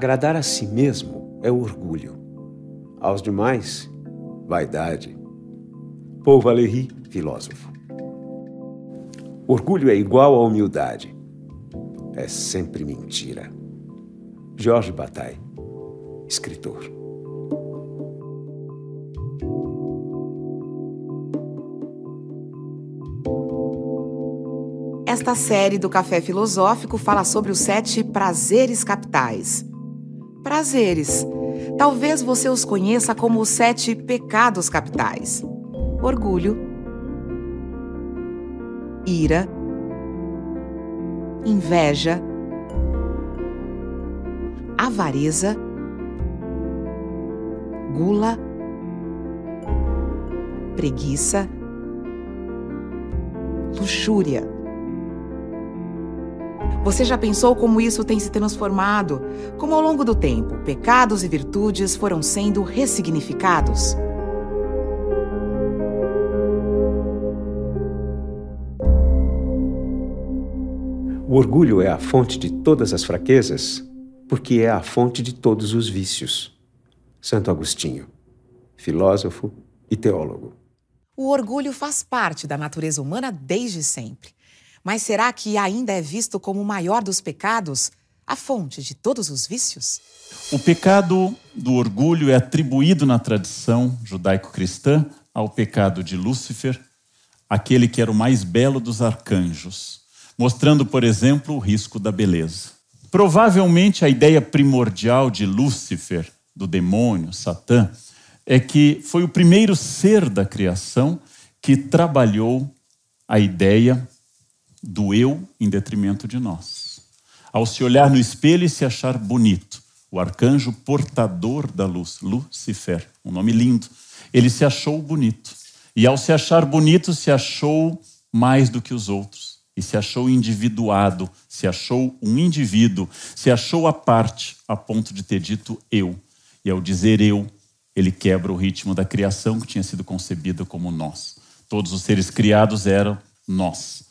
Agradar a si mesmo é orgulho. Aos demais, vaidade. Paul Valéry, filósofo. Orgulho é igual à humildade. É sempre mentira. Jorge Bataille, escritor. Esta série do Café Filosófico fala sobre os sete prazeres capitais. Prazeres. Talvez você os conheça como os sete pecados capitais: orgulho, ira, inveja, avareza, gula, preguiça, luxúria. Você já pensou como isso tem se transformado? Como ao longo do tempo, pecados e virtudes foram sendo ressignificados? O orgulho é a fonte de todas as fraquezas, porque é a fonte de todos os vícios. Santo Agostinho, filósofo e teólogo. O orgulho faz parte da natureza humana desde sempre. Mas será que ainda é visto como o maior dos pecados, a fonte de todos os vícios? O pecado do orgulho é atribuído na tradição judaico-cristã ao pecado de Lúcifer, aquele que era o mais belo dos arcanjos, mostrando, por exemplo, o risco da beleza. Provavelmente a ideia primordial de Lúcifer, do demônio, Satã, é que foi o primeiro ser da criação que trabalhou a ideia do eu em detrimento de nós. Ao se olhar no espelho e se achar bonito, o arcanjo portador da luz, Lucifer, um nome lindo, ele se achou bonito. E ao se achar bonito, se achou mais do que os outros. E se achou individuado, se achou um indivíduo, se achou a parte, a ponto de ter dito eu. E ao dizer eu, ele quebra o ritmo da criação que tinha sido concebida como nós. Todos os seres criados eram nós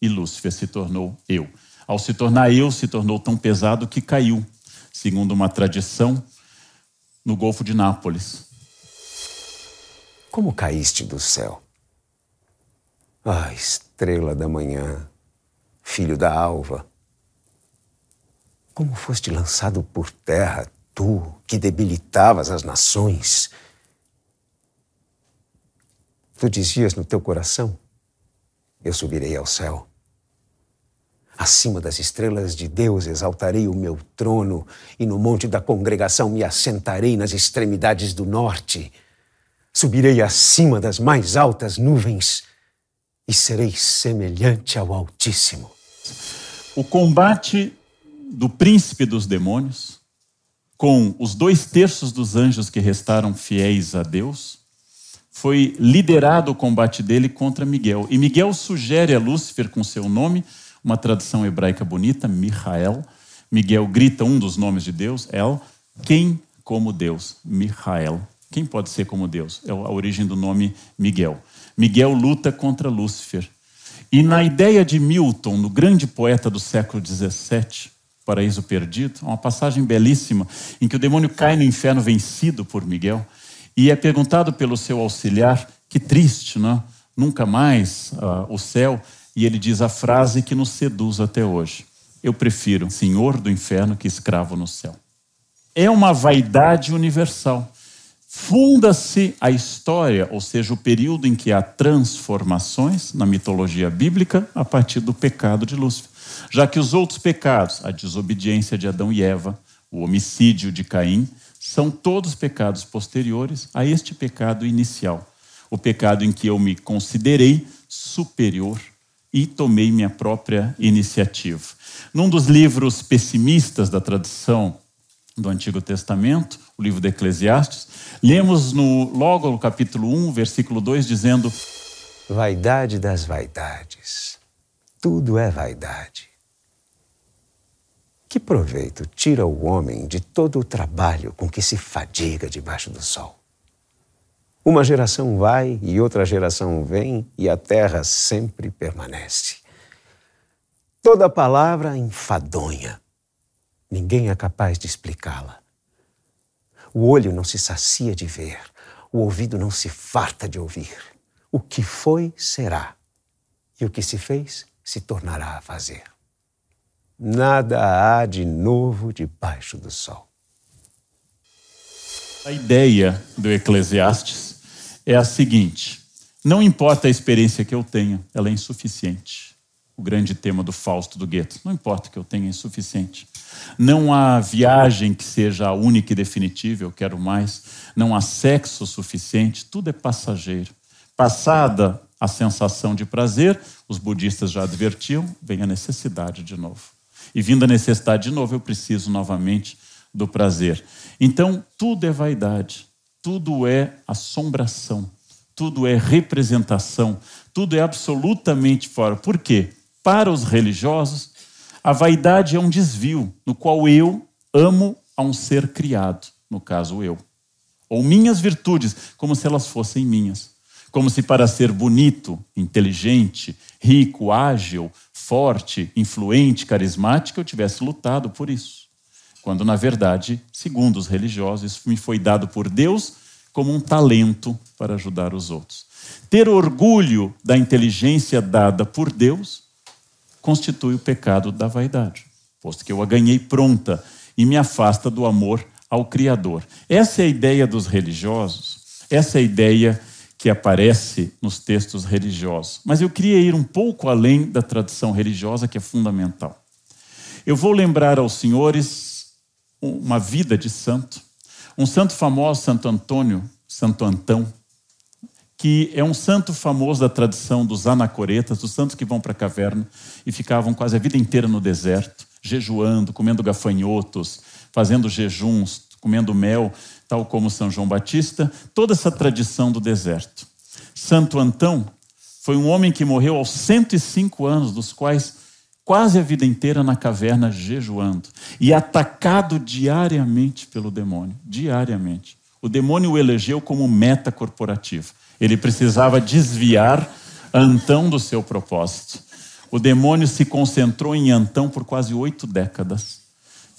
e Lúcifer se tornou eu. Ao se tornar eu, se tornou tão pesado que caiu, segundo uma tradição, no Golfo de Nápoles. Como caíste do céu? Ah, estrela da manhã, filho da alva. Como foste lançado por terra, tu que debilitavas as nações. Tu dizias no teu coração: Eu subirei ao céu Acima das estrelas de Deus exaltarei o meu trono, e no monte da congregação me assentarei nas extremidades do norte. Subirei acima das mais altas nuvens e serei semelhante ao Altíssimo. O combate do príncipe dos demônios com os dois terços dos anjos que restaram fiéis a Deus foi liderado o combate dele contra Miguel. E Miguel sugere a Lúcifer com seu nome uma tradução hebraica bonita, Michael. Miguel grita um dos nomes de Deus, El. Quem como Deus? Michael. Quem pode ser como Deus? É a origem do nome Miguel. Miguel luta contra Lúcifer. E na ideia de Milton, no grande poeta do século XVII, Paraíso Perdido, uma passagem belíssima em que o demônio cai no inferno vencido por Miguel e é perguntado pelo seu auxiliar, que triste, não? nunca mais uh, o céu. E ele diz a frase que nos seduz até hoje: Eu prefiro senhor do inferno que escravo no céu. É uma vaidade universal. Funda-se a história, ou seja, o período em que há transformações na mitologia bíblica a partir do pecado de Lúcifer. Já que os outros pecados, a desobediência de Adão e Eva, o homicídio de Caim, são todos pecados posteriores a este pecado inicial. O pecado em que eu me considerei superior e tomei minha própria iniciativa. Num dos livros pessimistas da tradição do Antigo Testamento, o livro de Eclesiastes, lemos no, logo no capítulo 1, versículo 2, dizendo: Vaidade das vaidades, tudo é vaidade. Que proveito tira o homem de todo o trabalho com que se fadiga debaixo do sol? Uma geração vai e outra geração vem e a terra sempre permanece. Toda palavra enfadonha. Ninguém é capaz de explicá-la. O olho não se sacia de ver, o ouvido não se farta de ouvir. O que foi, será, e o que se fez, se tornará a fazer. Nada há de novo debaixo do sol. A ideia do Eclesiastes é a seguinte: não importa a experiência que eu tenha, ela é insuficiente. O grande tema do Fausto do Goethe. Não importa que eu tenha, é insuficiente. Não há viagem que seja a única e definitiva, eu quero mais. Não há sexo suficiente, tudo é passageiro. Passada a sensação de prazer, os budistas já advertiam, vem a necessidade de novo. E vindo a necessidade de novo, eu preciso novamente do prazer. Então, tudo é vaidade, tudo é assombração, tudo é representação, tudo é absolutamente fora. Por quê? Para os religiosos, a vaidade é um desvio no qual eu amo a um ser criado, no caso eu. Ou minhas virtudes, como se elas fossem minhas. Como se para ser bonito, inteligente, rico, ágil, forte, influente, carismático, eu tivesse lutado por isso. Quando, na verdade, segundo os religiosos, isso me foi dado por Deus como um talento para ajudar os outros. Ter orgulho da inteligência dada por Deus constitui o pecado da vaidade, posto que eu a ganhei pronta e me afasta do amor ao Criador. Essa é a ideia dos religiosos, essa é a ideia que aparece nos textos religiosos. Mas eu queria ir um pouco além da tradição religiosa, que é fundamental. Eu vou lembrar aos senhores uma vida de santo, um santo famoso, Santo Antônio, Santo Antão, que é um santo famoso da tradição dos anacoretas, dos santos que vão para a caverna e ficavam quase a vida inteira no deserto, jejuando, comendo gafanhotos, fazendo jejuns, comendo mel, tal como São João Batista, toda essa tradição do deserto. Santo Antão foi um homem que morreu aos 105 anos, dos quais quase a vida inteira na caverna jejuando e atacado diariamente pelo demônio, diariamente. O demônio o elegeu como meta corporativa. Ele precisava desviar Antão do seu propósito. O demônio se concentrou em Antão por quase oito décadas,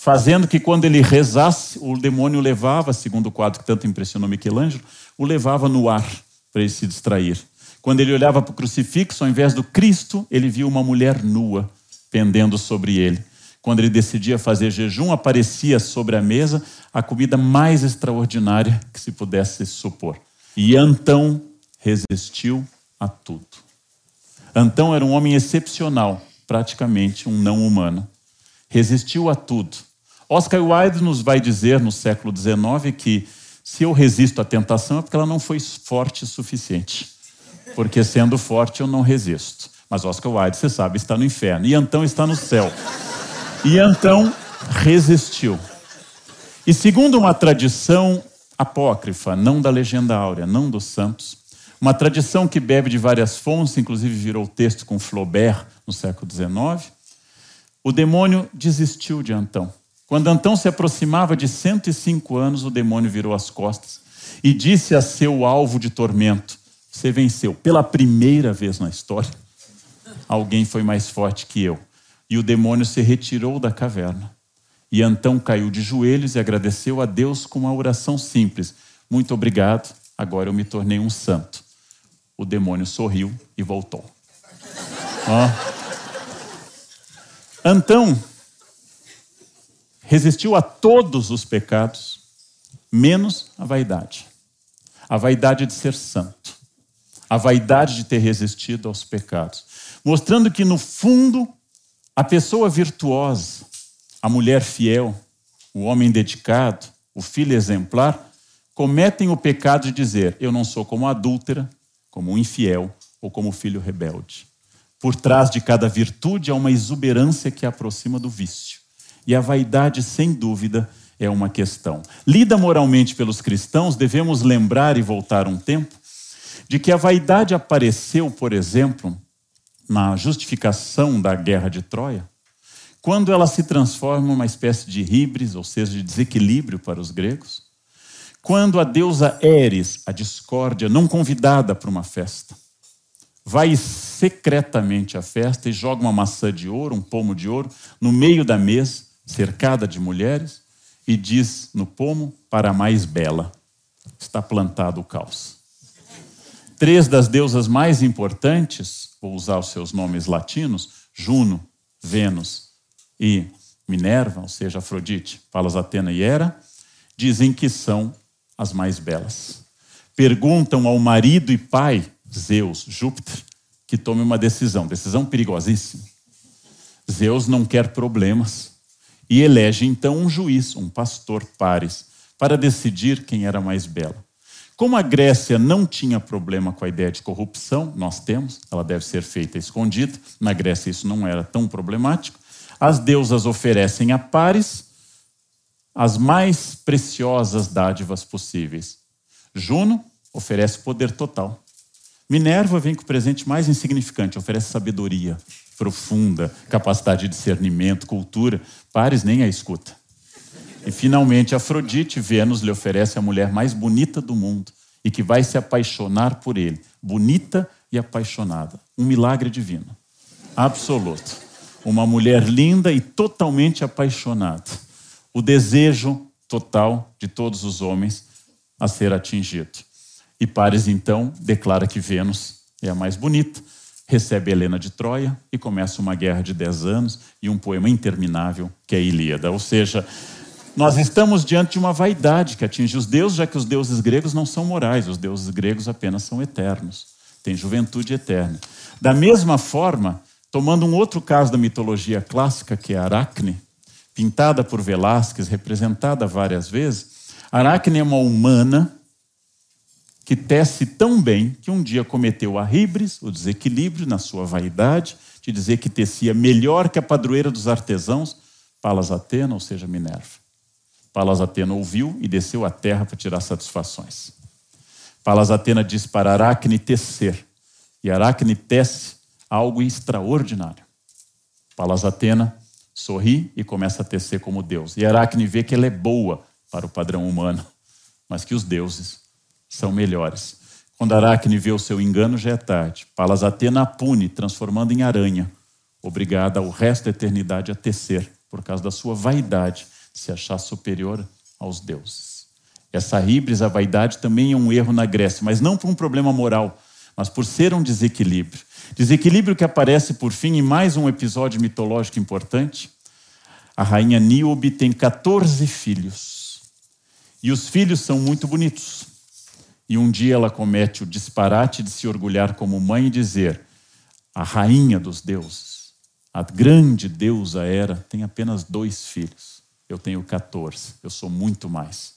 fazendo que quando ele rezasse, o demônio levava, segundo o quadro que tanto impressionou Michelangelo, o levava no ar para ele se distrair. Quando ele olhava para o crucifixo, ao invés do Cristo, ele via uma mulher nua pendendo sobre ele. Quando ele decidia fazer jejum, aparecia sobre a mesa a comida mais extraordinária que se pudesse supor. E Antão resistiu a tudo. Antão era um homem excepcional, praticamente um não humano. Resistiu a tudo. Oscar Wilde nos vai dizer no século XIX que se eu resisto à tentação é porque ela não foi forte o suficiente. Porque sendo forte eu não resisto. Mas Oscar Wilde, você sabe, está no inferno. E Antão está no céu. E Antão resistiu. E segundo uma tradição apócrifa, não da legenda áurea, não dos santos. Uma tradição que bebe de várias fontes, inclusive virou texto com Flaubert no século XIX. O demônio desistiu de Antão. Quando Antão se aproximava de 105 anos, o demônio virou as costas e disse a seu alvo de tormento: Você venceu. Pela primeira vez na história, alguém foi mais forte que eu. E o demônio se retirou da caverna. E Antão caiu de joelhos e agradeceu a Deus com uma oração simples: Muito obrigado, agora eu me tornei um santo. O demônio sorriu e voltou. Antão resistiu a todos os pecados, menos a vaidade. A vaidade de ser santo. A vaidade de ter resistido aos pecados. Mostrando que, no fundo, a pessoa virtuosa, a mulher fiel, o homem dedicado, o filho exemplar, cometem o pecado de dizer: Eu não sou como adúltera, como infiel ou como filho rebelde. Por trás de cada virtude há uma exuberância que aproxima do vício. E a vaidade, sem dúvida, é uma questão. Lida moralmente pelos cristãos, devemos lembrar e voltar um tempo de que a vaidade apareceu, por exemplo, na justificação da guerra de Troia, quando ela se transforma em uma espécie de híbris, ou seja, de desequilíbrio para os gregos, quando a deusa Eris, a discórdia, não convidada para uma festa, vai secretamente à festa e joga uma maçã de ouro, um pomo de ouro, no meio da mesa, cercada de mulheres, e diz no pomo: para a mais bela. Está plantado o caos. Três das deusas mais importantes, vou usar os seus nomes latinos, Juno, Vênus e Minerva, ou seja, Afrodite, Palas Atena e Hera, dizem que são as mais belas. Perguntam ao marido e pai, Zeus, Júpiter, que tome uma decisão, decisão perigosíssima. Zeus não quer problemas e elege então um juiz, um pastor Pares, para decidir quem era mais bela. Como a Grécia não tinha problema com a ideia de corrupção, nós temos, ela deve ser feita escondida, na Grécia isso não era tão problemático, as deusas oferecem a Pares as mais preciosas dádivas possíveis. Juno oferece poder total. Minerva vem com o presente mais insignificante, oferece sabedoria profunda, capacidade de discernimento, cultura. Pares nem a escuta. E finalmente, Afrodite, Vênus, lhe oferece a mulher mais bonita do mundo e que vai se apaixonar por ele. Bonita e apaixonada. Um milagre divino. Absoluto. Uma mulher linda e totalmente apaixonada. O desejo total de todos os homens a ser atingido. E Pares, então, declara que Vênus é a mais bonita, recebe Helena de Troia e começa uma guerra de dez anos e um poema interminável que é a Ilíada. Ou seja, nós estamos diante de uma vaidade que atinge os deuses, já que os deuses gregos não são morais, os deuses gregos apenas são eternos, têm juventude eterna. Da mesma forma, tomando um outro caso da mitologia clássica, que é Aracne, pintada por Velázquez, representada várias vezes, Aracne é uma humana que tece tão bem que um dia cometeu a ribres, o desequilíbrio na sua vaidade, de dizer que tecia melhor que a padroeira dos artesãos, Palas Atena, ou seja, Minerva. Palas Atena ouviu e desceu à terra para tirar satisfações. Palas Atena diz para Aracne tecer, e Aracne tece algo extraordinário. Palas Atena sorri e começa a tecer como Deus. E Aracne vê que ela é boa para o padrão humano, mas que os deuses são melhores. Quando Aracne vê o seu engano, já é tarde. Palas Atena a pune, transformando em aranha, obrigada ao resto da eternidade a tecer, por causa da sua vaidade se achar superior aos deuses. Essa híbris, a vaidade, também é um erro na Grécia, mas não por um problema moral, mas por ser um desequilíbrio. Desequilíbrio que aparece, por fim, em mais um episódio mitológico importante. A rainha Níobe tem 14 filhos. E os filhos são muito bonitos. E um dia ela comete o disparate de se orgulhar como mãe e dizer: a rainha dos deuses, a grande deusa Hera, tem apenas dois filhos eu tenho 14, eu sou muito mais.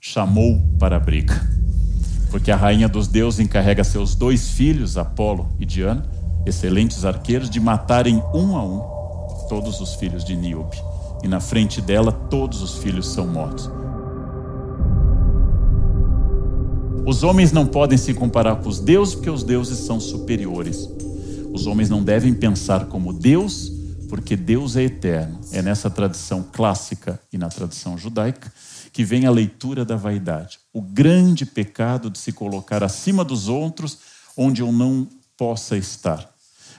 Chamou para a briga. Porque a rainha dos deuses encarrega seus dois filhos, Apolo e Diana, excelentes arqueiros, de matarem um a um todos os filhos de Níobe. E na frente dela, todos os filhos são mortos. Os homens não podem se comparar com os deuses, porque os deuses são superiores. Os homens não devem pensar como Deus, porque Deus é eterno. É nessa tradição clássica e na tradição judaica que vem a leitura da vaidade. O grande pecado de se colocar acima dos outros onde eu não possa estar.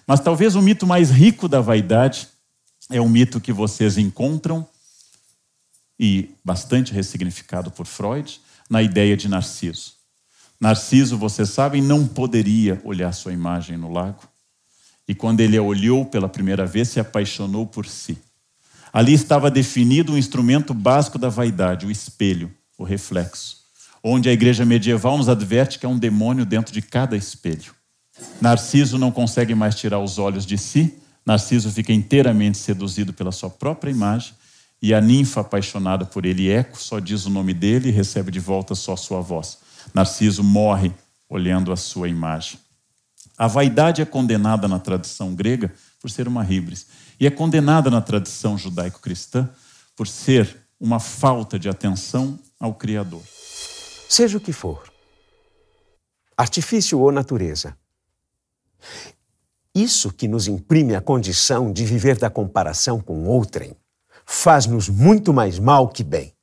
Mas talvez o mito mais rico da vaidade é um mito que vocês encontram e bastante ressignificado por Freud na ideia de Narciso. Narciso, vocês sabem, não poderia olhar sua imagem no lago e quando ele a olhou pela primeira vez, se apaixonou por si. Ali estava definido um instrumento básico da vaidade, o espelho, o reflexo, onde a igreja medieval nos adverte que é um demônio dentro de cada espelho. Narciso não consegue mais tirar os olhos de si, Narciso fica inteiramente seduzido pela sua própria imagem, e a ninfa apaixonada por ele, Eco, só diz o nome dele e recebe de volta só sua voz. Narciso morre olhando a sua imagem. A vaidade é condenada na tradição grega por ser uma híbris, e é condenada na tradição judaico-cristã por ser uma falta de atenção ao Criador. Seja o que for, artifício ou natureza, isso que nos imprime a condição de viver da comparação com outrem faz-nos muito mais mal que bem.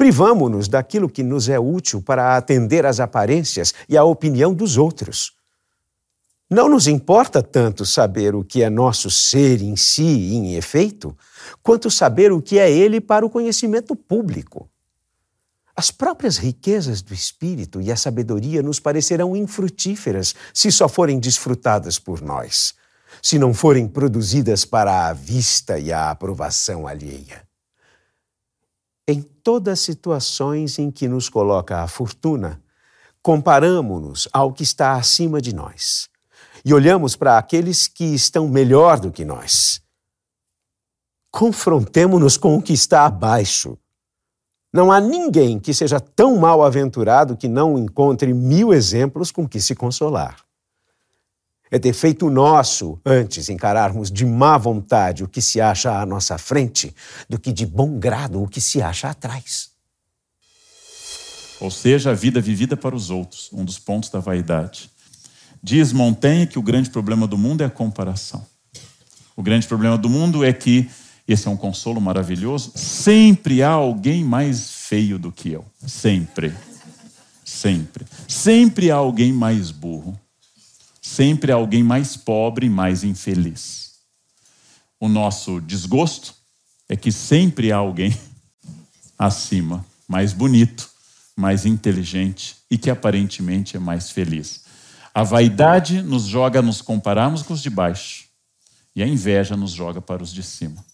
Privamo-nos daquilo que nos é útil para atender às aparências e à opinião dos outros Não nos importa tanto saber o que é nosso ser em si, em efeito, quanto saber o que é ele para o conhecimento público. As próprias riquezas do espírito e a sabedoria nos parecerão infrutíferas se só forem desfrutadas por nós, se não forem produzidas para a vista e a aprovação alheia. Em todas as situações em que nos coloca a fortuna, comparamo-nos ao que está acima de nós e olhamos para aqueles que estão melhor do que nós. Confrontemo-nos com o que está abaixo. Não há ninguém que seja tão mal aventurado que não encontre mil exemplos com que se consolar. É defeito nosso, antes, encararmos de má vontade o que se acha à nossa frente, do que de bom grado o que se acha atrás. Ou seja, a vida vivida para os outros, um dos pontos da vaidade. Diz Montaigne que o grande problema do mundo é a comparação. O grande problema do mundo é que, esse é um consolo maravilhoso, sempre há alguém mais feio do que eu. Sempre. Sempre. Sempre há alguém mais burro. Sempre alguém mais pobre e mais infeliz. O nosso desgosto é que sempre há alguém acima, mais bonito, mais inteligente e que aparentemente é mais feliz. A vaidade nos joga a nos compararmos com os de baixo. E a inveja nos joga para os de cima.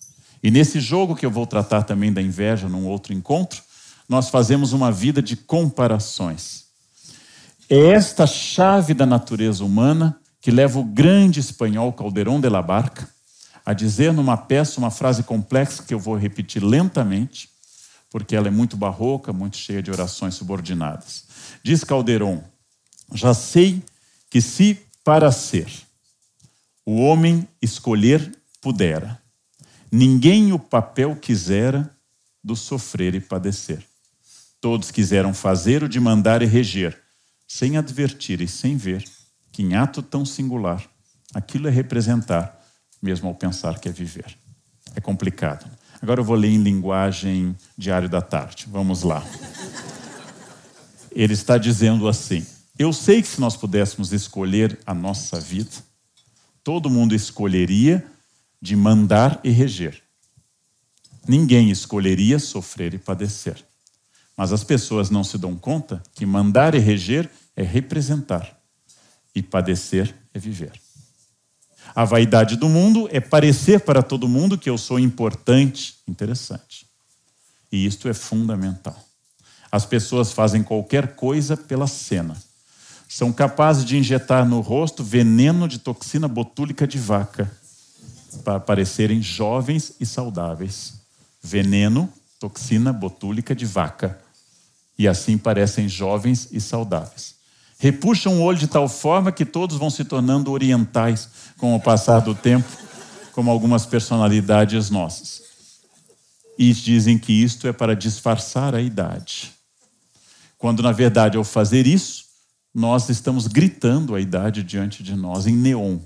E nesse jogo que eu vou tratar também da inveja num outro encontro, nós fazemos uma vida de comparações. É esta chave da natureza humana que leva o grande espanhol Calderón de la Barca a dizer numa peça uma frase complexa que eu vou repetir lentamente, porque ela é muito barroca, muito cheia de orações subordinadas. Diz Calderón: Já sei que se para ser o homem escolher pudera, ninguém o papel quisera do sofrer e padecer. Todos quiseram fazer o de mandar e reger, sem advertir e sem ver que em ato tão singular aquilo é representar, mesmo ao pensar que é viver. É complicado. Agora eu vou ler em linguagem diário da tarde. Vamos lá. Ele está dizendo assim: eu sei que se nós pudéssemos escolher a nossa vida, todo mundo escolheria de mandar e reger. Ninguém escolheria sofrer e padecer. Mas as pessoas não se dão conta que mandar e reger é representar e padecer é viver. A vaidade do mundo é parecer para todo mundo que eu sou importante, interessante. E isto é fundamental. As pessoas fazem qualquer coisa pela cena são capazes de injetar no rosto veneno de toxina botúlica de vaca para parecerem jovens e saudáveis. Veneno, toxina botúlica de vaca. E assim parecem jovens e saudáveis. Repuxam o olho de tal forma que todos vão se tornando orientais com o passar do tempo, como algumas personalidades nossas. E dizem que isto é para disfarçar a idade. Quando, na verdade, ao fazer isso, nós estamos gritando a idade diante de nós em neon.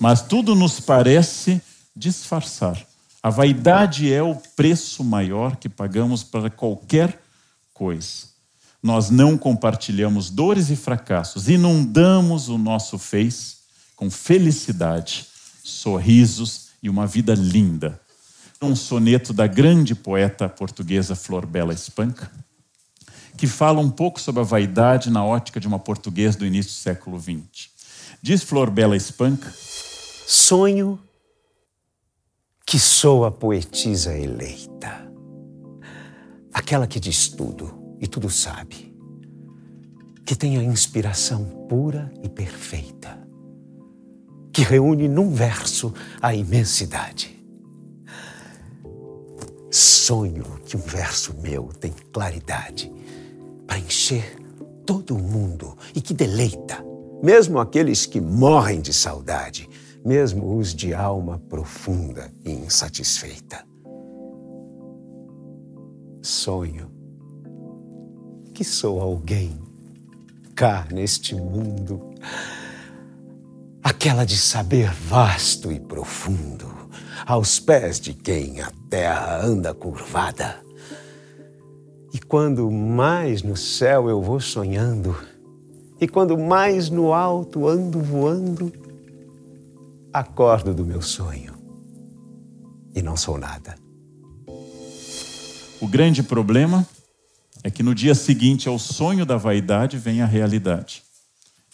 Mas tudo nos parece disfarçar. A vaidade é o preço maior que pagamos para qualquer coisa. Nós não compartilhamos dores e fracassos, inundamos o nosso face com felicidade, sorrisos e uma vida linda. Um soneto da grande poeta portuguesa Flor Bela Espanca que fala um pouco sobre a vaidade na ótica de uma portuguesa do início do século XX. Diz Flor Bela Espanca: Sonho que sou a poetisa eleita, aquela que diz tudo e tudo sabe, que tem a inspiração pura e perfeita, que reúne num verso a imensidade. Sonho que um verso meu tem claridade para encher todo o mundo e que deleita, mesmo aqueles que morrem de saudade, mesmo os de alma profunda e insatisfeita. Sonho. Que sou alguém cá neste mundo, aquela de saber vasto e profundo, aos pés de quem a terra anda curvada. E quando mais no céu eu vou sonhando, E quando mais no alto ando voando, acordo do meu sonho. E não sou nada. O grande problema é que no dia seguinte ao sonho da vaidade vem a realidade.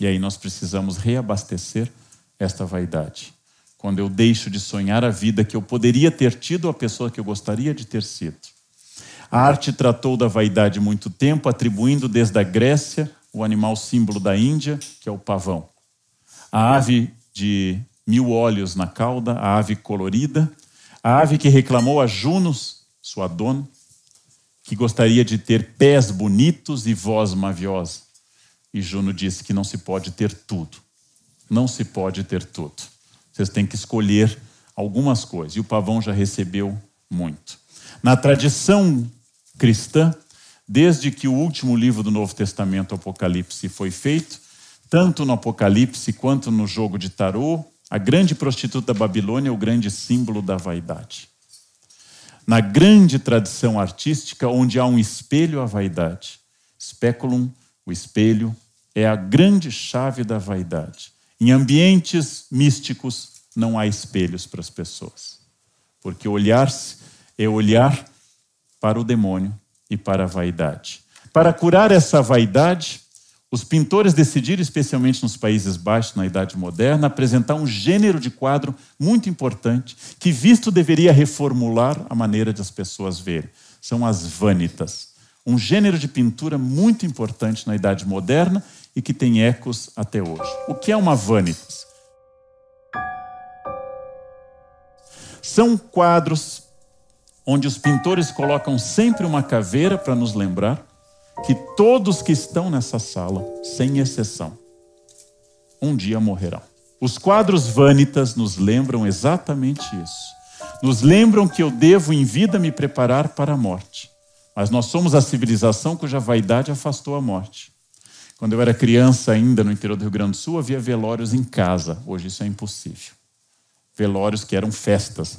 E aí nós precisamos reabastecer esta vaidade. Quando eu deixo de sonhar a vida que eu poderia ter tido, a pessoa que eu gostaria de ter sido. A arte tratou da vaidade muito tempo, atribuindo desde a Grécia o animal símbolo da Índia, que é o pavão. A ave de mil olhos na cauda, a ave colorida, a ave que reclamou a Junos, sua dona, que gostaria de ter pés bonitos e voz maviosa. E Juno disse que não se pode ter tudo. Não se pode ter tudo. Vocês têm que escolher algumas coisas. E o pavão já recebeu muito. Na tradição cristã, desde que o último livro do Novo Testamento, Apocalipse, foi feito, tanto no Apocalipse quanto no jogo de tarô, a grande prostituta da Babilônia é o grande símbolo da vaidade. Na grande tradição artística, onde há um espelho à vaidade, speculum, o espelho, é a grande chave da vaidade. Em ambientes místicos, não há espelhos para as pessoas, porque olhar-se é olhar para o demônio e para a vaidade. Para curar essa vaidade, os pintores decidiram, especialmente nos Países Baixos, na Idade Moderna, apresentar um gênero de quadro muito importante, que visto deveria reformular a maneira de as pessoas verem. São as vanitas. Um gênero de pintura muito importante na Idade Moderna e que tem ecos até hoje. O que é uma vanitas? São quadros onde os pintores colocam sempre uma caveira para nos lembrar que todos que estão nessa sala, sem exceção, um dia morrerão. Os quadros vanitas nos lembram exatamente isso. Nos lembram que eu devo em vida me preparar para a morte. Mas nós somos a civilização cuja vaidade afastou a morte. Quando eu era criança ainda no interior do Rio Grande do Sul, havia velórios em casa. Hoje isso é impossível. Velórios que eram festas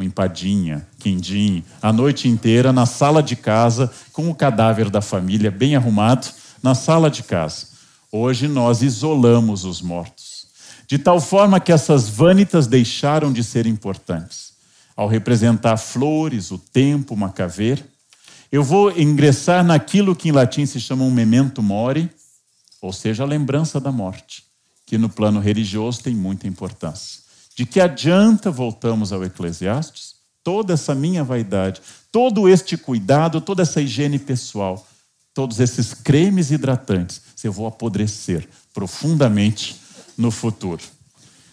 com empadinha, quindim, a noite inteira na sala de casa, com o cadáver da família bem arrumado, na sala de casa. Hoje nós isolamos os mortos, de tal forma que essas vanitas deixaram de ser importantes. Ao representar flores, o tempo, uma caveira, eu vou ingressar naquilo que em latim se chama um memento mori, ou seja, a lembrança da morte, que no plano religioso tem muita importância. De que adianta, voltamos ao Eclesiastes, toda essa minha vaidade, todo este cuidado, toda essa higiene pessoal, todos esses cremes hidratantes, se eu vou apodrecer profundamente no futuro.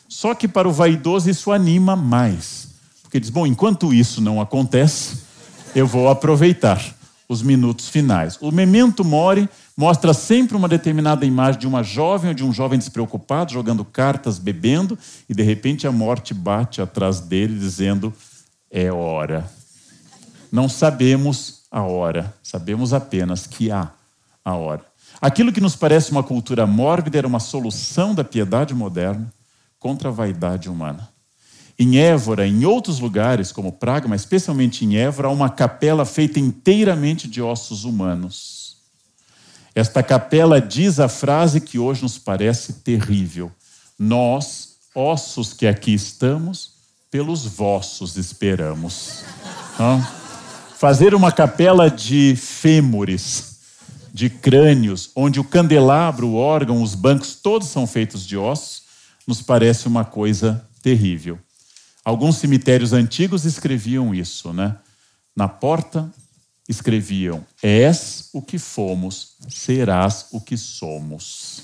Só que para o vaidoso isso anima mais. Porque diz: bom, enquanto isso não acontece, eu vou aproveitar os minutos finais. O memento mori mostra sempre uma determinada imagem de uma jovem ou de um jovem despreocupado, jogando cartas, bebendo, e de repente a morte bate atrás dele, dizendo: é hora. Não sabemos a hora, sabemos apenas que há a hora. Aquilo que nos parece uma cultura mórbida era uma solução da piedade moderna contra a vaidade humana. Em Évora, em outros lugares, como Praga, mas especialmente em Évora, há uma capela feita inteiramente de ossos humanos esta capela diz a frase que hoje nos parece terrível: Nós, ossos que aqui estamos, pelos vossos esperamos. Fazer uma capela de fêmures, de crânios, onde o candelabro, o órgão, os bancos, todos são feitos de ossos, nos parece uma coisa terrível. Alguns cemitérios antigos escreviam isso, né? Na porta escreviam: És o que fomos, serás o que somos.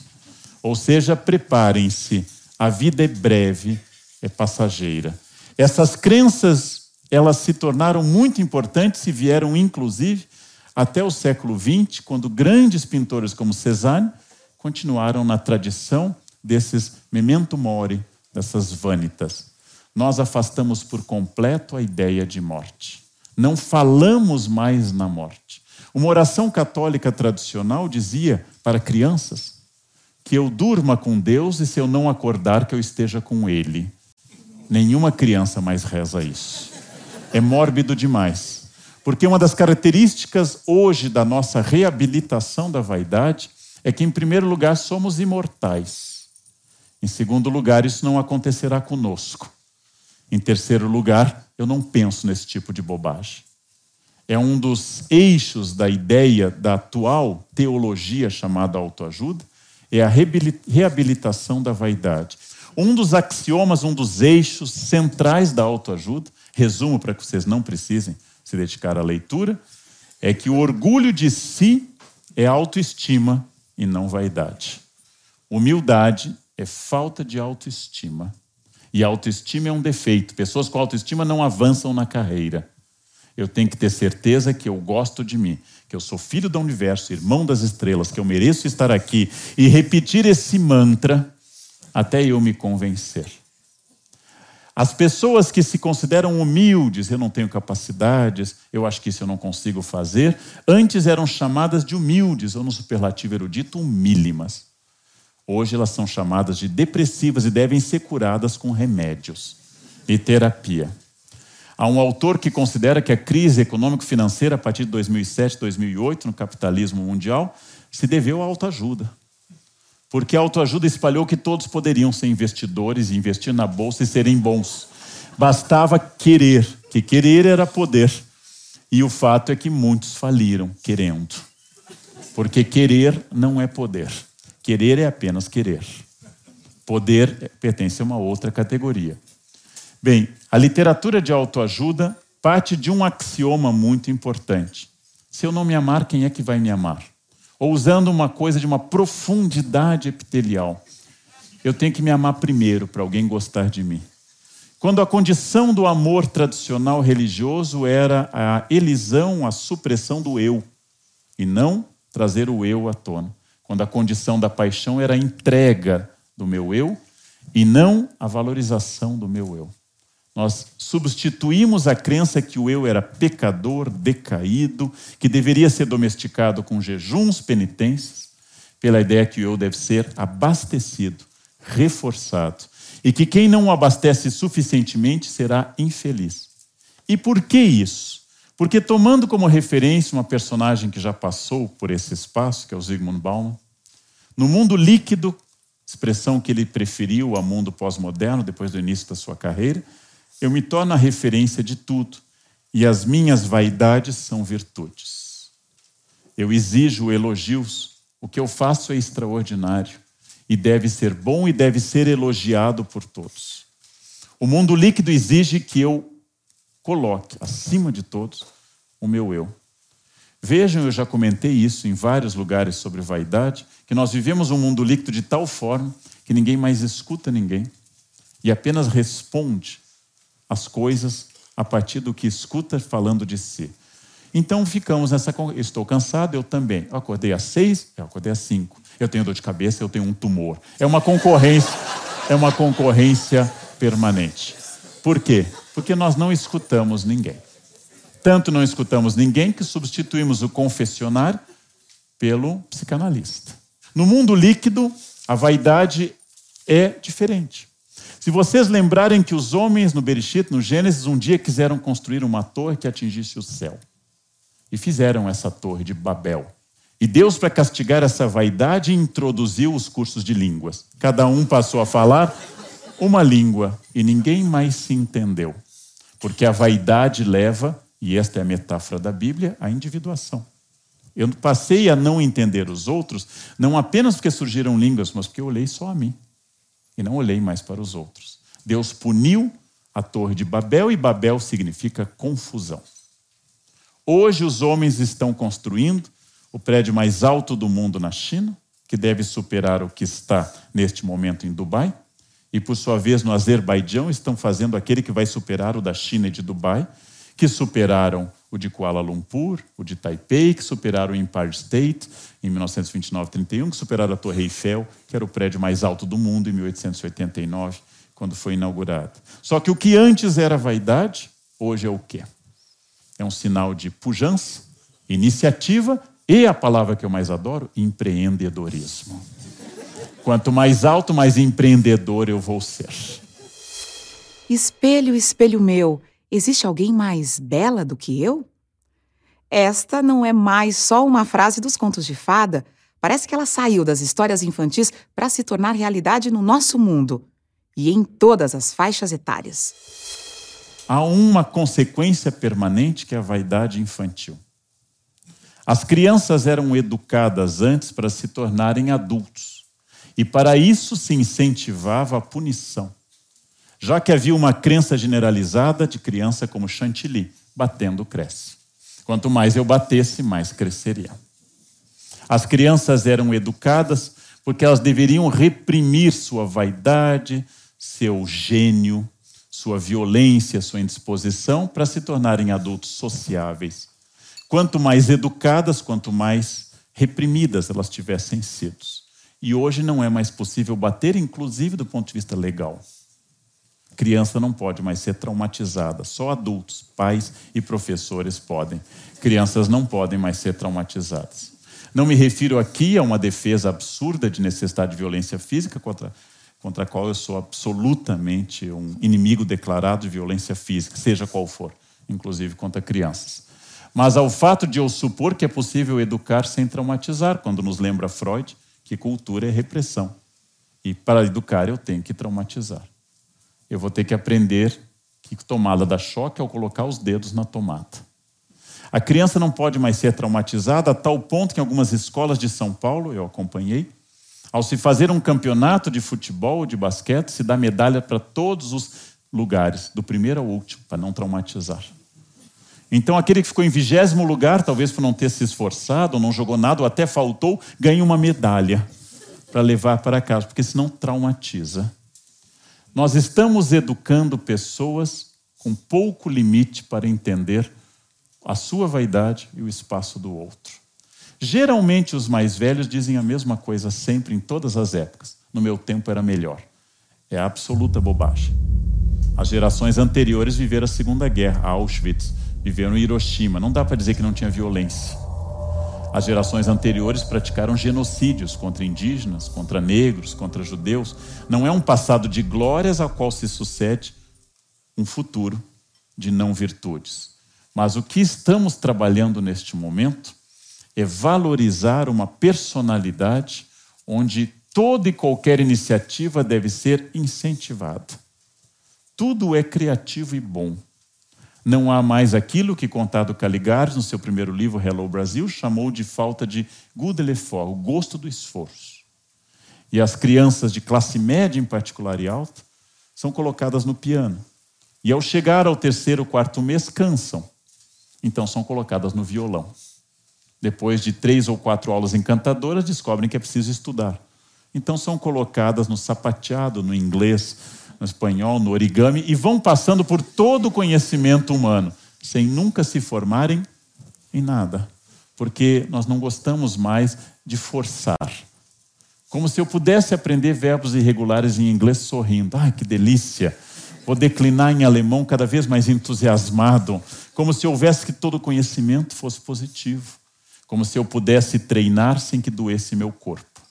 Ou seja, preparem-se, a vida é breve, é passageira. Essas crenças, elas se tornaram muito importantes e vieram, inclusive, até o século XX, quando grandes pintores como Cézanne continuaram na tradição desses memento mori, dessas vanitas. Nós afastamos por completo a ideia de morte. Não falamos mais na morte. Uma oração católica tradicional dizia para crianças que eu durma com Deus e se eu não acordar, que eu esteja com Ele. Nenhuma criança mais reza isso. É mórbido demais. Porque uma das características hoje da nossa reabilitação da vaidade é que, em primeiro lugar, somos imortais. Em segundo lugar, isso não acontecerá conosco. Em terceiro lugar, eu não penso nesse tipo de bobagem. É um dos eixos da ideia da atual teologia chamada autoajuda, é a reabilitação da vaidade. Um dos axiomas, um dos eixos centrais da autoajuda, resumo para que vocês não precisem se dedicar à leitura, é que o orgulho de si é autoestima e não vaidade. Humildade é falta de autoestima. E autoestima é um defeito. Pessoas com autoestima não avançam na carreira. Eu tenho que ter certeza que eu gosto de mim, que eu sou filho do universo, irmão das estrelas, que eu mereço estar aqui e repetir esse mantra até eu me convencer. As pessoas que se consideram humildes, eu não tenho capacidades, eu acho que isso eu não consigo fazer, antes eram chamadas de humildes, ou no superlativo erudito, humílimas. Hoje elas são chamadas de depressivas e devem ser curadas com remédios e terapia. Há um autor que considera que a crise econômico-financeira a partir de 2007, 2008, no capitalismo mundial, se deveu à autoajuda porque a autoajuda espalhou que todos poderiam ser investidores e investir na bolsa e serem bons. Bastava querer, que querer era poder. E o fato é que muitos faliram querendo. Porque querer não é poder. Querer é apenas querer. Poder pertence a uma outra categoria. Bem, a literatura de autoajuda parte de um axioma muito importante. Se eu não me amar, quem é que vai me amar? ou usando uma coisa de uma profundidade epitelial. Eu tenho que me amar primeiro para alguém gostar de mim. Quando a condição do amor tradicional religioso era a elisão, a supressão do eu, e não trazer o eu à tona. Quando a condição da paixão era a entrega do meu eu e não a valorização do meu eu. Nós substituímos a crença que o eu era pecador, decaído, que deveria ser domesticado com jejuns, penitências, pela ideia que o eu deve ser abastecido, reforçado, e que quem não o abastece suficientemente será infeliz. E por que isso? Porque, tomando como referência uma personagem que já passou por esse espaço, que é o Zygmunt Bauman, no mundo líquido, expressão que ele preferiu ao mundo pós-moderno depois do início da sua carreira, eu me torno a referência de tudo e as minhas vaidades são virtudes. Eu exijo elogios, o que eu faço é extraordinário e deve ser bom e deve ser elogiado por todos. O mundo líquido exige que eu coloque acima de todos o meu eu. Vejam, eu já comentei isso em vários lugares sobre vaidade, que nós vivemos um mundo líquido de tal forma que ninguém mais escuta ninguém e apenas responde as coisas a partir do que escuta falando de si. Então ficamos nessa. Estou cansado, eu também. Eu acordei às seis, eu acordei às cinco. Eu tenho dor de cabeça, eu tenho um tumor. É uma concorrência, é uma concorrência permanente. Por quê? Porque nós não escutamos ninguém. Tanto não escutamos ninguém que substituímos o confessionário pelo psicanalista. No mundo líquido, a vaidade é diferente. Se vocês lembrarem que os homens no Bereshit, no Gênesis, um dia quiseram construir uma torre que atingisse o céu. E fizeram essa torre de Babel. E Deus, para castigar essa vaidade, introduziu os cursos de línguas. Cada um passou a falar uma língua e ninguém mais se entendeu. Porque a vaidade leva, e esta é a metáfora da Bíblia, à individuação. Eu passei a não entender os outros, não apenas porque surgiram línguas, mas porque eu olhei só a mim e não olhei mais para os outros. Deus puniu a Torre de Babel e Babel significa confusão. Hoje os homens estão construindo o prédio mais alto do mundo na China, que deve superar o que está neste momento em Dubai, e por sua vez no Azerbaijão estão fazendo aquele que vai superar o da China e de Dubai, que superaram o de Kuala Lumpur, o de Taipei, que superaram o Empire State em 1929-31, que superaram a Torre Eiffel, que era o prédio mais alto do mundo em 1889, quando foi inaugurado. Só que o que antes era vaidade, hoje é o quê? É um sinal de pujança, iniciativa e a palavra que eu mais adoro, empreendedorismo. Quanto mais alto, mais empreendedor eu vou ser. Espelho, espelho meu, Existe alguém mais bela do que eu? Esta não é mais só uma frase dos contos de fada, Parece que ela saiu das histórias infantis para se tornar realidade no nosso mundo e em todas as faixas etárias. Há uma consequência permanente que é a vaidade infantil. As crianças eram educadas antes para se tornarem adultos, e para isso se incentivava a punição, já que havia uma crença generalizada de criança como chantilly, batendo cresce. Quanto mais eu batesse, mais cresceria. As crianças eram educadas porque elas deveriam reprimir sua vaidade, seu gênio, sua violência, sua indisposição para se tornarem adultos sociáveis. Quanto mais educadas, quanto mais reprimidas elas tivessem sido. E hoje não é mais possível bater, inclusive do ponto de vista legal. Criança não pode mais ser traumatizada, só adultos, pais e professores podem. Crianças não podem mais ser traumatizadas. Não me refiro aqui a uma defesa absurda de necessidade de violência física contra contra a qual eu sou absolutamente um inimigo declarado de violência física, seja qual for, inclusive contra crianças. Mas ao fato de eu supor que é possível educar sem traumatizar, quando nos lembra Freud que cultura é repressão. E para educar eu tenho que traumatizar. Eu vou ter que aprender que tomada dá choque ao colocar os dedos na tomada. A criança não pode mais ser traumatizada a tal ponto que algumas escolas de São Paulo, eu acompanhei, ao se fazer um campeonato de futebol ou de basquete, se dá medalha para todos os lugares, do primeiro ao último, para não traumatizar. Então, aquele que ficou em vigésimo lugar, talvez por não ter se esforçado, não jogou nada, ou até faltou, ganha uma medalha para levar para casa, porque senão traumatiza. Nós estamos educando pessoas com pouco limite para entender a sua vaidade e o espaço do outro. Geralmente os mais velhos dizem a mesma coisa sempre, em todas as épocas. No meu tempo era melhor. É absoluta bobagem. As gerações anteriores viveram a Segunda Guerra, Auschwitz, viveram Hiroshima. Não dá para dizer que não tinha violência. As gerações anteriores praticaram genocídios contra indígenas, contra negros, contra judeus. Não é um passado de glórias ao qual se sucede um futuro de não virtudes. Mas o que estamos trabalhando neste momento é valorizar uma personalidade onde toda e qualquer iniciativa deve ser incentivada. Tudo é criativo e bom. Não há mais aquilo que Contado Caligares, no seu primeiro livro Hello Brasil, chamou de falta de goût de l'effort, o gosto do esforço. E as crianças de classe média, em particular e alta, são colocadas no piano. E ao chegar ao terceiro, quarto mês, cansam. Então são colocadas no violão depois de três ou quatro aulas encantadoras, descobrem que é preciso estudar. Então são colocadas no sapateado, no inglês, no espanhol, no origami e vão passando por todo o conhecimento humano, sem nunca se formarem em nada. Porque nós não gostamos mais de forçar. Como se eu pudesse aprender verbos irregulares em inglês sorrindo. Ai, que delícia! Vou declinar em alemão cada vez mais entusiasmado, como se houvesse que todo conhecimento fosse positivo como se eu pudesse treinar sem que doesse meu corpo,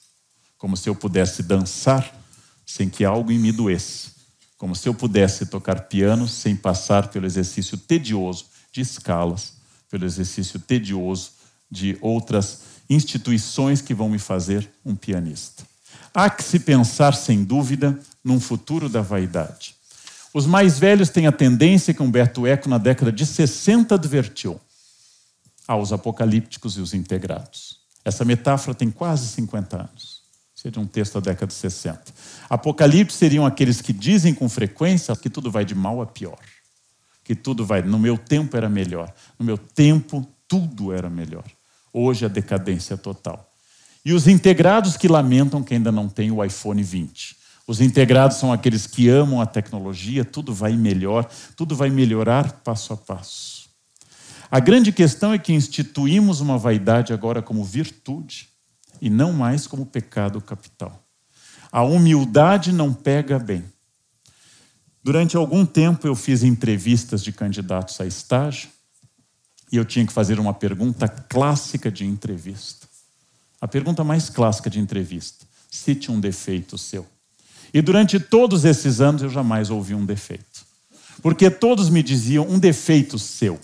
como se eu pudesse dançar sem que algo em mim doesse, como se eu pudesse tocar piano sem passar pelo exercício tedioso de escalas, pelo exercício tedioso de outras instituições que vão me fazer um pianista. Há que se pensar, sem dúvida, num futuro da vaidade. Os mais velhos têm a tendência que Humberto Eco, na década de 60, advertiu aos apocalípticos e os integrados. Essa metáfora tem quase 50 anos. Seria um texto da década de 60. Apocalipse seriam aqueles que dizem com frequência que tudo vai de mal a pior. Que tudo vai. No meu tempo era melhor. No meu tempo, tudo era melhor. Hoje a decadência é total. E os integrados que lamentam que ainda não tem o iPhone 20. Os integrados são aqueles que amam a tecnologia, tudo vai melhor, tudo vai melhorar passo a passo. A grande questão é que instituímos uma vaidade agora como virtude e não mais como pecado capital. A humildade não pega bem. Durante algum tempo eu fiz entrevistas de candidatos a estágio e eu tinha que fazer uma pergunta clássica de entrevista. A pergunta mais clássica de entrevista: cite um defeito seu. E durante todos esses anos eu jamais ouvi um defeito. Porque todos me diziam um defeito seu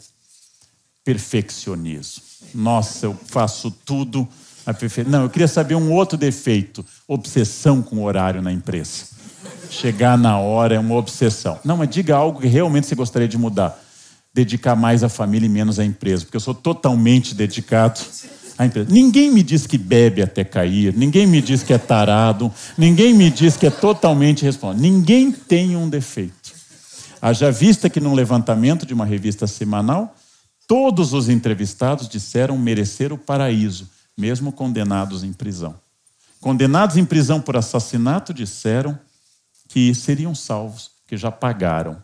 perfeccionismo. Nossa, eu faço tudo A prefeita, não, eu queria saber um outro defeito: obsessão com o horário na empresa. Chegar na hora é uma obsessão. Não, mas diga algo que realmente você gostaria de mudar. Dedicar mais à família e menos à empresa, porque eu sou totalmente dedicado à empresa. Ninguém me diz que bebe até cair, ninguém me diz que é tarado, ninguém me diz que é totalmente responsável. Ninguém tem um defeito. Haja vista que num levantamento de uma revista semanal, todos os entrevistados disseram merecer o paraíso mesmo condenados em prisão. Condenados em prisão por assassinato disseram que seriam salvos, que já pagaram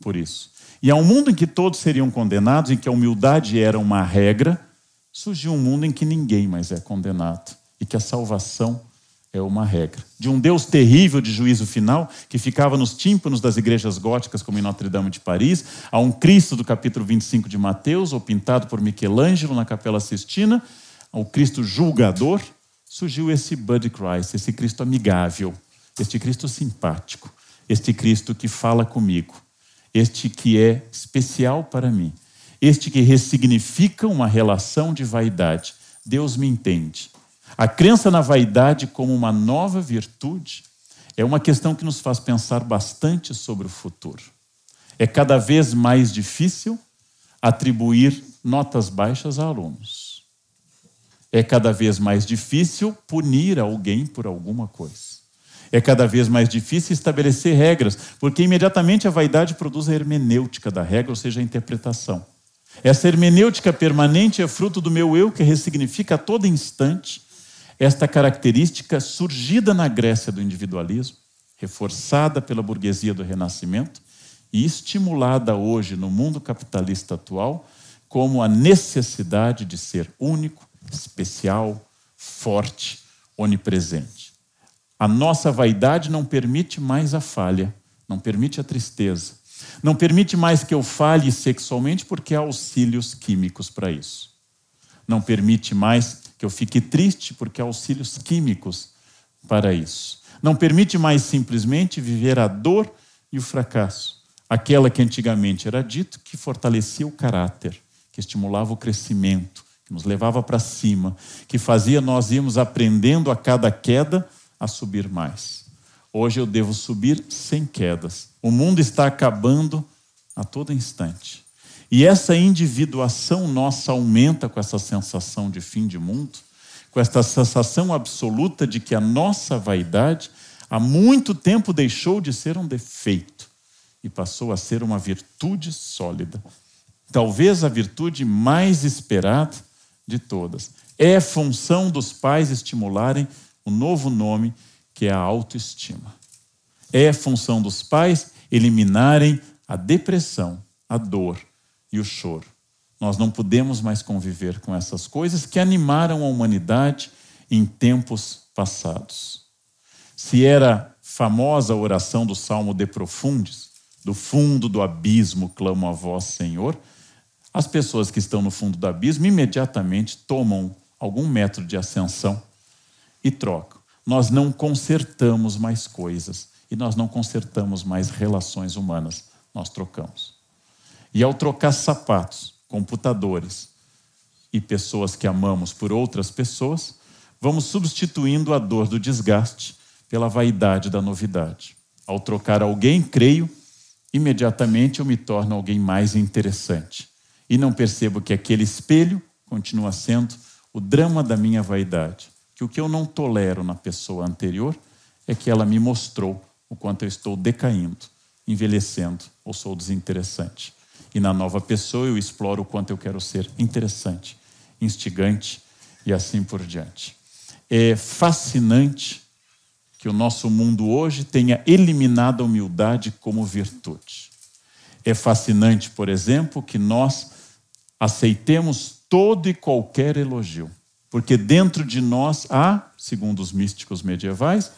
por isso. E há um mundo em que todos seriam condenados, em que a humildade era uma regra, surgiu um mundo em que ninguém mais é condenado e que a salvação é uma regra. De um Deus terrível de juízo final, que ficava nos tímpanos das igrejas góticas, como em Notre-Dame de Paris, a um Cristo do capítulo 25 de Mateus, ou pintado por Michelangelo na Capela Sistina, ao Cristo julgador, surgiu esse Buddy Christ, esse Cristo amigável, este Cristo simpático, este Cristo que fala comigo, este que é especial para mim, este que ressignifica uma relação de vaidade. Deus me entende. A crença na vaidade como uma nova virtude é uma questão que nos faz pensar bastante sobre o futuro. É cada vez mais difícil atribuir notas baixas a alunos é cada vez mais difícil punir alguém por alguma coisa. É cada vez mais difícil estabelecer regras, porque imediatamente a vaidade produz a hermenêutica da regra, ou seja, a interpretação. Essa hermenêutica permanente é fruto do meu eu, que ressignifica a todo instante esta característica surgida na Grécia do individualismo, reforçada pela burguesia do Renascimento e estimulada hoje no mundo capitalista atual como a necessidade de ser único, especial, forte, onipresente. A nossa vaidade não permite mais a falha, não permite a tristeza, não permite mais que eu falhe sexualmente porque há auxílios químicos para isso. Não permite mais que eu fique triste porque há auxílios químicos para isso. Não permite mais simplesmente viver a dor e o fracasso, aquela que antigamente era dito que fortalecia o caráter, que estimulava o crescimento, que nos levava para cima, que fazia nós irmos aprendendo a cada queda a subir mais. Hoje eu devo subir sem quedas. O mundo está acabando a todo instante. E essa individuação nossa aumenta com essa sensação de fim de mundo, com essa sensação absoluta de que a nossa vaidade há muito tempo deixou de ser um defeito e passou a ser uma virtude sólida. Talvez a virtude mais esperada de todas. É função dos pais estimularem o novo nome que é a autoestima. É função dos pais eliminarem a depressão, a dor e o choro. Nós não podemos mais conviver com essas coisas que animaram a humanidade em tempos passados. Se era famosa a oração do Salmo de Profundis, do fundo do abismo clamo a vós, Senhor, as pessoas que estão no fundo do abismo imediatamente tomam algum método de ascensão e trocam. Nós não consertamos mais coisas e nós não consertamos mais relações humanas, nós trocamos. E ao trocar sapatos, computadores e pessoas que amamos por outras pessoas, vamos substituindo a dor do desgaste pela vaidade da novidade. Ao trocar alguém, creio, imediatamente eu me torno alguém mais interessante e não percebo que aquele espelho continua sendo o drama da minha vaidade. Que o que eu não tolero na pessoa anterior é que ela me mostrou o quanto eu estou decaindo, envelhecendo ou sou desinteressante. E na nova pessoa eu exploro o quanto eu quero ser interessante, instigante e assim por diante. É fascinante que o nosso mundo hoje tenha eliminado a humildade como virtude. É fascinante, por exemplo, que nós aceitemos todo e qualquer elogio, porque dentro de nós há, segundo os místicos medievais,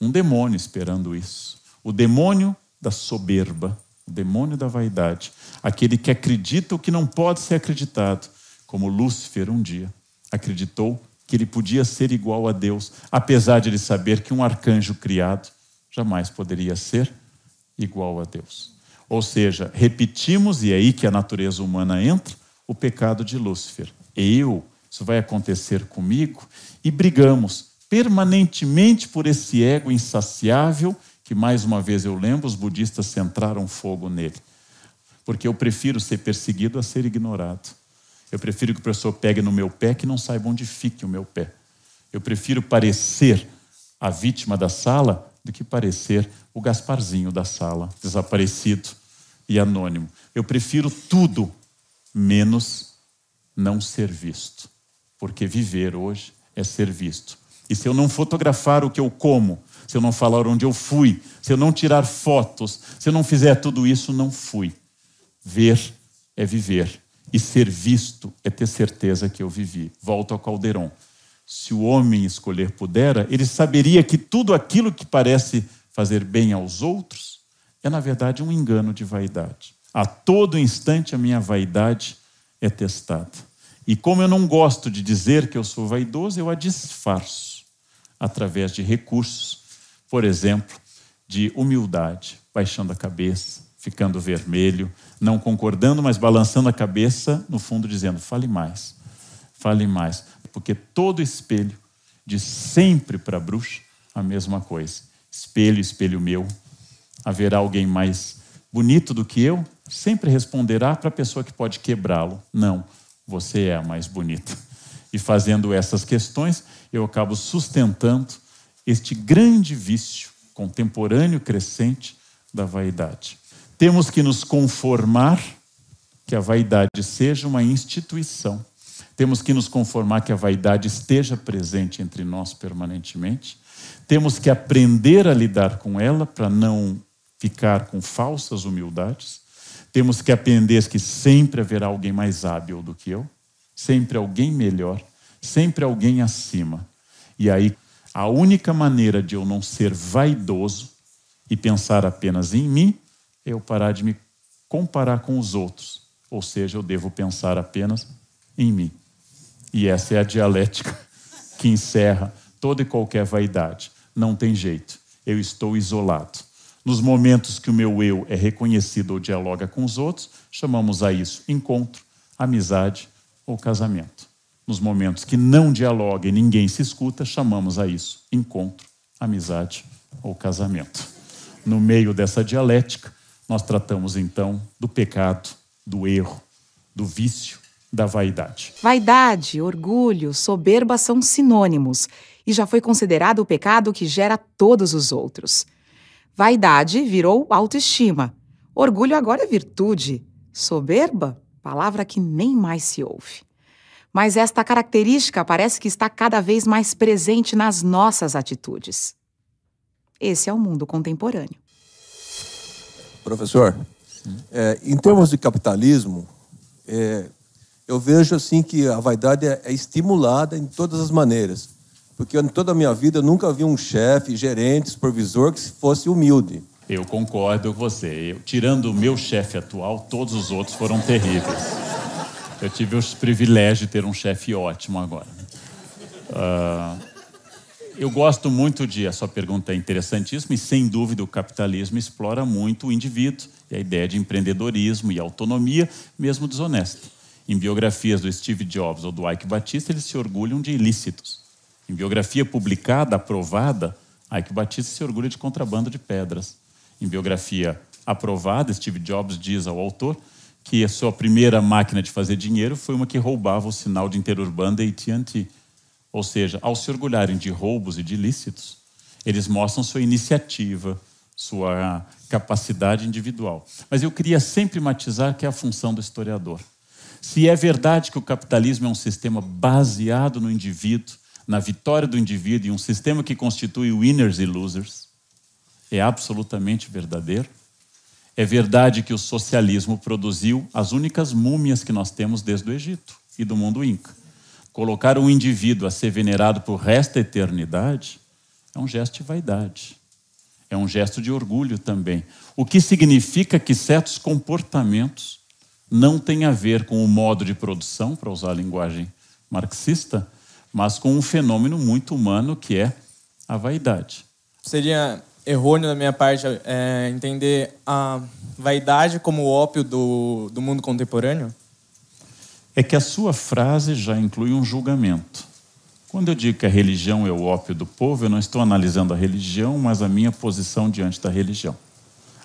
um demônio esperando isso. O demônio da soberba, o demônio da vaidade, aquele que acredita o que não pode ser acreditado, como Lúcifer um dia acreditou que ele podia ser igual a Deus, apesar de ele saber que um arcanjo criado jamais poderia ser igual a Deus. Ou seja, repetimos, e é aí que a natureza humana entra, o pecado de Lúcifer. Eu isso vai acontecer comigo, e brigamos permanentemente por esse ego insaciável, que mais uma vez eu lembro, os budistas centraram fogo nele. Porque eu prefiro ser perseguido a ser ignorado. Eu prefiro que o professor pegue no meu pé que não saiba onde fique o meu pé. Eu prefiro parecer a vítima da sala do que parecer o Gasparzinho da sala, desaparecido e anônimo. Eu prefiro tudo menos não ser visto, porque viver hoje é ser visto. E se eu não fotografar o que eu como, se eu não falar onde eu fui, se eu não tirar fotos, se eu não fizer tudo isso, não fui. Ver é viver. E ser visto é ter certeza que eu vivi. Volto ao Caldeirão. Se o homem escolher pudera, ele saberia que tudo aquilo que parece fazer bem aos outros é, na verdade, um engano de vaidade. A todo instante a minha vaidade é testada. E como eu não gosto de dizer que eu sou vaidoso, eu a disfarço através de recursos, por exemplo, de humildade, baixando a cabeça, ficando vermelho, não concordando, mas balançando a cabeça, no fundo dizendo: fale mais, fale mais. Porque todo espelho diz sempre para a bruxa a mesma coisa: espelho, espelho meu, haverá alguém mais bonito do que eu? Sempre responderá para a pessoa que pode quebrá-lo: não, você é a mais bonita. E fazendo essas questões, eu acabo sustentando este grande vício contemporâneo crescente da vaidade. Temos que nos conformar que a vaidade seja uma instituição. Temos que nos conformar que a vaidade esteja presente entre nós permanentemente. Temos que aprender a lidar com ela para não ficar com falsas humildades. Temos que aprender que sempre haverá alguém mais hábil do que eu, sempre alguém melhor, sempre alguém acima. E aí, a única maneira de eu não ser vaidoso e pensar apenas em mim eu parar de me comparar com os outros. Ou seja, eu devo pensar apenas em mim. E essa é a dialética que encerra toda e qualquer vaidade. Não tem jeito. Eu estou isolado. Nos momentos que o meu eu é reconhecido ou dialoga com os outros, chamamos a isso encontro, amizade ou casamento. Nos momentos que não dialoga e ninguém se escuta, chamamos a isso encontro, amizade ou casamento. No meio dessa dialética, nós tratamos então do pecado, do erro, do vício, da vaidade. Vaidade, orgulho, soberba são sinônimos e já foi considerado o pecado que gera todos os outros. Vaidade virou autoestima. Orgulho agora é virtude. Soberba, palavra que nem mais se ouve. Mas esta característica parece que está cada vez mais presente nas nossas atitudes. Esse é o mundo contemporâneo. Professor, é, em termos de capitalismo, é, eu vejo assim que a vaidade é, é, estimulada em todas as maneiras. Porque em toda a minha vida eu nunca vi um chefe, gerente, supervisor que fosse humilde. Eu concordo com você. Eu, tirando o meu chefe atual, todos os outros foram terríveis. Eu tive o privilégio de ter um chefe ótimo agora. Uh, eu gosto muito de. A sua pergunta é interessantíssima, e sem dúvida o capitalismo explora muito o indivíduo e a ideia de empreendedorismo e autonomia, mesmo desonesta. Em biografias do Steve Jobs ou do Ike Batista, eles se orgulham de ilícitos. Em biografia publicada, aprovada, Ike Batista se orgulha de contrabando de pedras. Em biografia aprovada, Steve Jobs diz ao autor que a sua primeira máquina de fazer dinheiro foi uma que roubava o sinal de interurbano da AT&T ou seja, ao se orgulharem de roubos e de ilícitos, eles mostram sua iniciativa, sua capacidade individual. Mas eu queria sempre matizar que é a função do historiador. Se é verdade que o capitalismo é um sistema baseado no indivíduo, na vitória do indivíduo e um sistema que constitui winners e losers, é absolutamente verdadeiro. É verdade que o socialismo produziu as únicas múmias que nós temos desde o Egito e do mundo inca. Colocar um indivíduo a ser venerado por resto da eternidade é um gesto de vaidade. É um gesto de orgulho também. O que significa que certos comportamentos não têm a ver com o modo de produção, para usar a linguagem marxista, mas com um fenômeno muito humano que é a vaidade. Seria errôneo da minha parte é, entender a vaidade como o ópio do, do mundo contemporâneo? é que a sua frase já inclui um julgamento. Quando eu digo que a religião é o ópio do povo, eu não estou analisando a religião, mas a minha posição diante da religião.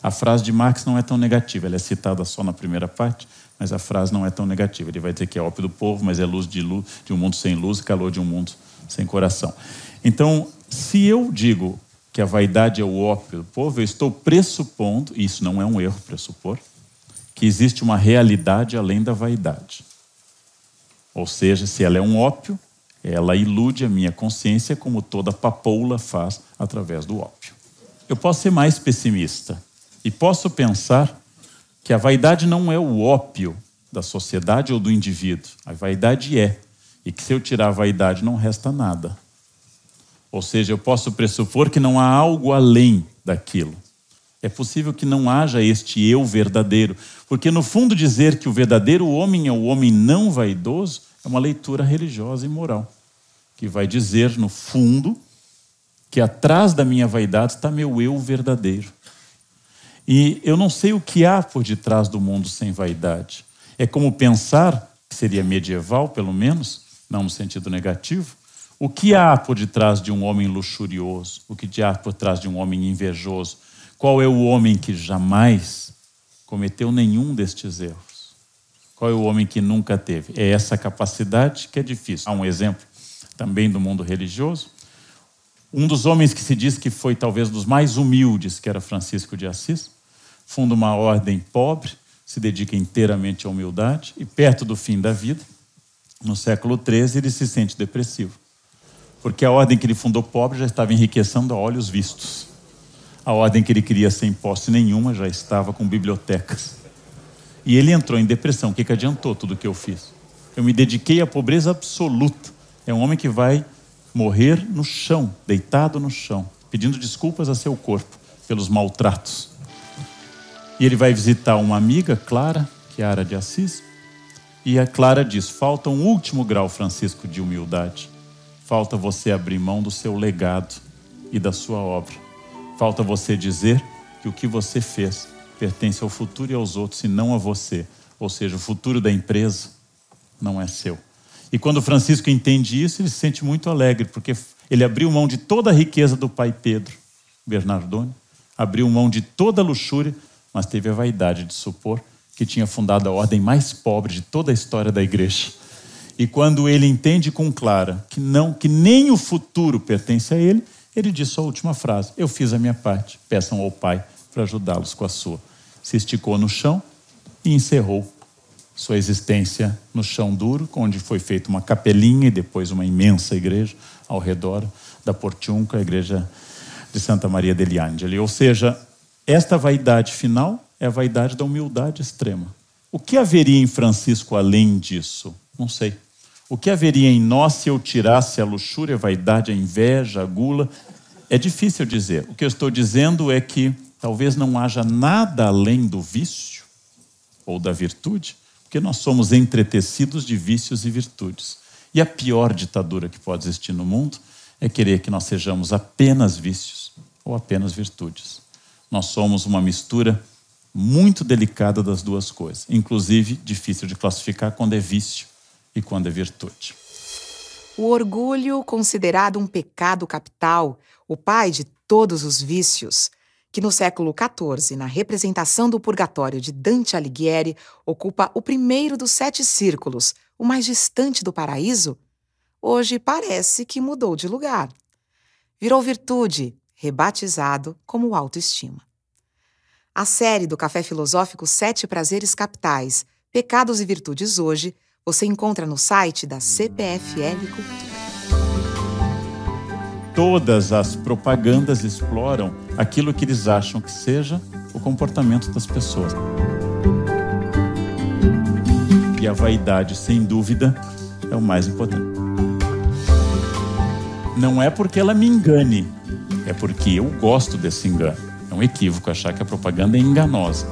A frase de Marx não é tão negativa, ela é citada só na primeira parte, mas a frase não é tão negativa. Ele vai dizer que é ópio do povo, mas é luz de, luz, de um mundo sem luz e calor de um mundo sem coração. Então, se eu digo que a vaidade é o ópio do povo, eu estou pressupondo, e isso não é um erro pressupor, que existe uma realidade além da vaidade. Ou seja, se ela é um ópio, ela ilude a minha consciência como toda papoula faz através do ópio. Eu posso ser mais pessimista e posso pensar que a vaidade não é o ópio da sociedade ou do indivíduo. A vaidade é. E que se eu tirar a vaidade não resta nada. Ou seja, eu posso pressupor que não há algo além daquilo. É possível que não haja este eu verdadeiro, porque no fundo dizer que o verdadeiro homem é o homem não vaidoso é uma leitura religiosa e moral que vai dizer, no fundo, que atrás da minha vaidade está meu eu verdadeiro. E eu não sei o que há por detrás do mundo sem vaidade. É como pensar, que seria medieval pelo menos, não no sentido negativo, o que há por detrás de um homem luxurioso? O que há por trás de um homem invejoso? Qual é o homem que jamais cometeu nenhum destes erros? Qual é o homem que nunca teve? É essa capacidade que é difícil. Há um exemplo também do mundo religioso. Um dos homens que se diz que foi talvez dos mais humildes, que era Francisco de Assis, funda uma ordem pobre, se dedica inteiramente à humildade e perto do fim da vida, no século XIII, ele se sente depressivo. Porque a ordem que ele fundou pobre já estava enriquecendo a olhos vistos. A ordem que ele queria sem posse nenhuma já estava com bibliotecas. E ele entrou em depressão. O que, que adiantou tudo o que eu fiz? Eu me dediquei à pobreza absoluta é um homem que vai morrer no chão, deitado no chão, pedindo desculpas a seu corpo pelos maltratos. E ele vai visitar uma amiga, Clara, que é Ara de Assis, e a Clara diz: falta um último grau, Francisco, de humildade. Falta você abrir mão do seu legado e da sua obra. Falta você dizer que o que você fez pertence ao futuro e aos outros e não a você. Ou seja, o futuro da empresa não é seu. E quando Francisco entende isso, ele se sente muito alegre, porque ele abriu mão de toda a riqueza do pai Pedro, Bernardone, abriu mão de toda a luxúria, mas teve a vaidade de supor que tinha fundado a ordem mais pobre de toda a história da igreja. E quando ele entende com Clara que não, que nem o futuro pertence a ele, ele diz sua última frase: Eu fiz a minha parte, peçam ao Pai para ajudá-los com a sua. Se esticou no chão e encerrou sua existência no chão duro, onde foi feita uma capelinha e depois uma imensa igreja ao redor da Portiunca, a igreja de Santa Maria degli Angeli. Ou seja, esta vaidade final é a vaidade da humildade extrema. O que haveria em Francisco além disso? Não sei. O que haveria em nós se eu tirasse a luxúria, a vaidade, a inveja, a gula? É difícil dizer. O que eu estou dizendo é que talvez não haja nada além do vício ou da virtude porque nós somos entretecidos de vícios e virtudes. E a pior ditadura que pode existir no mundo é querer que nós sejamos apenas vícios ou apenas virtudes. Nós somos uma mistura muito delicada das duas coisas, inclusive difícil de classificar quando é vício e quando é virtude. O orgulho, considerado um pecado capital, o pai de todos os vícios, que no século XIV, na representação do Purgatório de Dante Alighieri, ocupa o primeiro dos sete círculos, o mais distante do paraíso, hoje parece que mudou de lugar. Virou virtude, rebatizado como autoestima. A série do Café Filosófico Sete Prazeres Capitais, Pecados e Virtudes Hoje, você encontra no site da CPFL Cultura todas as propagandas exploram aquilo que eles acham que seja o comportamento das pessoas. E a vaidade, sem dúvida, é o mais importante. Não é porque ela me engane, é porque eu gosto desse engano. É um equívoco achar que a propaganda é enganosa.